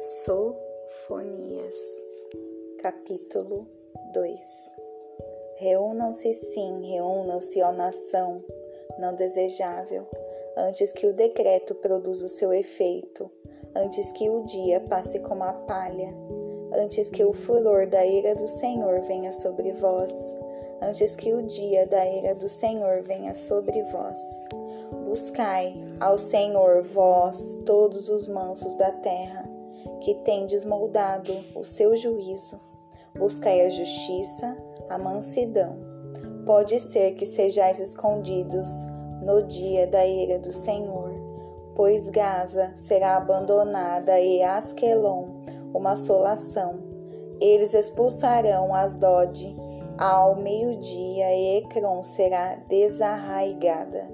Sofonias, capítulo 2 Reúnam-se sim, reúnam-se, ó nação, não desejável, antes que o decreto produza o seu efeito, antes que o dia passe como a palha, antes que o furor da ira do Senhor venha sobre vós, antes que o dia da ira do Senhor venha sobre vós. Buscai ao Senhor, vós, todos os mansos da terra, que tendes moldado o seu juízo. Buscai a justiça, a mansidão. Pode ser que sejais escondidos no dia da ira do Senhor, pois Gaza será abandonada e Asquelon uma assolação. Eles expulsarão Asdod ao meio-dia e Ecrom será desarraigada.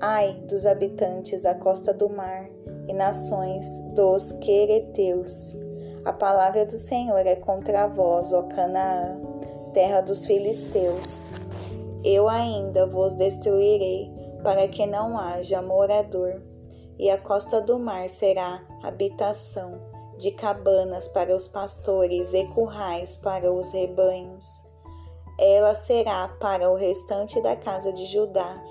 Ai dos habitantes da costa do mar e nações dos quereteus. A palavra do Senhor é contra vós, ó Canaã, terra dos filisteus. Eu ainda vos destruirei, para que não haja morador, e a costa do mar será habitação de cabanas para os pastores e currais para os rebanhos. Ela será para o restante da casa de Judá.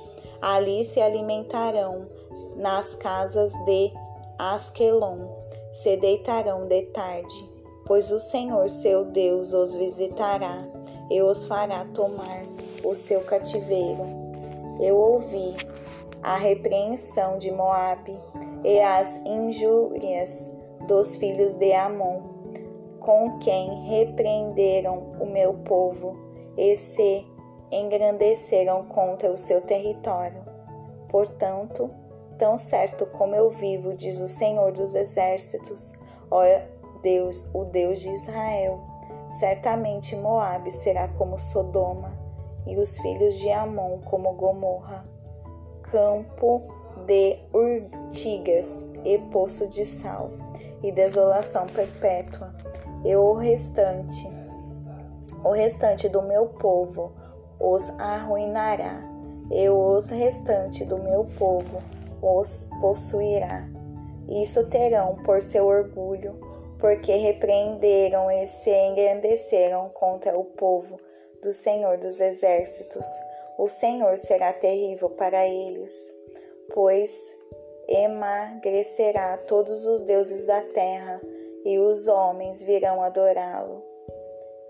Ali se alimentarão nas casas de Asquelon se deitarão de tarde, pois o Senhor seu Deus os visitará e os fará tomar o seu cativeiro. Eu ouvi a repreensão de Moabe e as injúrias dos filhos de Amon, com quem repreenderam o meu povo e se engrandeceram contra o seu território. Portanto, Tão certo como eu vivo, diz o Senhor dos Exércitos, ó Deus, o Deus de Israel, certamente Moabe será como Sodoma e os filhos de Amon como Gomorra, campo de urtigas e poço de sal e desolação perpétua. E o restante, o restante do meu povo os arruinará, e os restante do meu povo os possuirá. Isso terão por seu orgulho, porque repreenderam e se engrandeceram contra o povo do Senhor dos Exércitos. O Senhor será terrível para eles, pois emagrecerá todos os deuses da terra e os homens virão adorá-lo.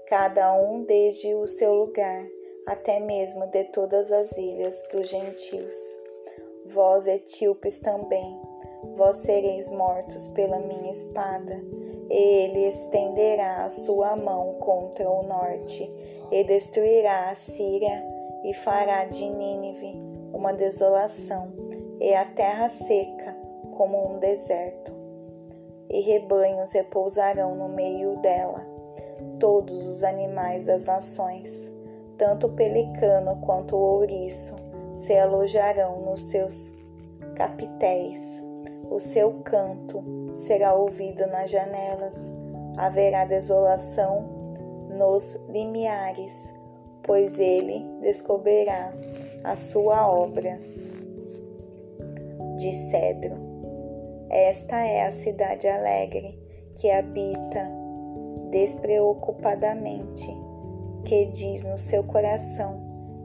Cada um desde o seu lugar, até mesmo de todas as ilhas dos gentios vós etíopes também, vós sereis mortos pela minha espada. E ele estenderá a sua mão contra o norte e destruirá a Síria e fará de Nínive uma desolação e a terra seca como um deserto. E rebanhos repousarão no meio dela, todos os animais das nações, tanto o pelicano quanto o ouriço, se alojarão nos seus capitéis. O seu canto será ouvido nas janelas. Haverá desolação nos limiares, pois ele descobrirá a sua obra de cedro. Esta é a cidade alegre que habita despreocupadamente, que diz no seu coração: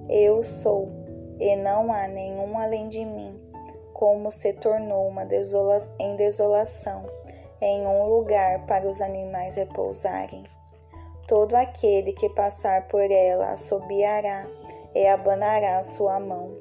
Eu sou e não há nenhum além de mim, como se tornou uma desola em desolação, em um lugar para os animais repousarem. Todo aquele que passar por ela assobiará e abanará sua mão.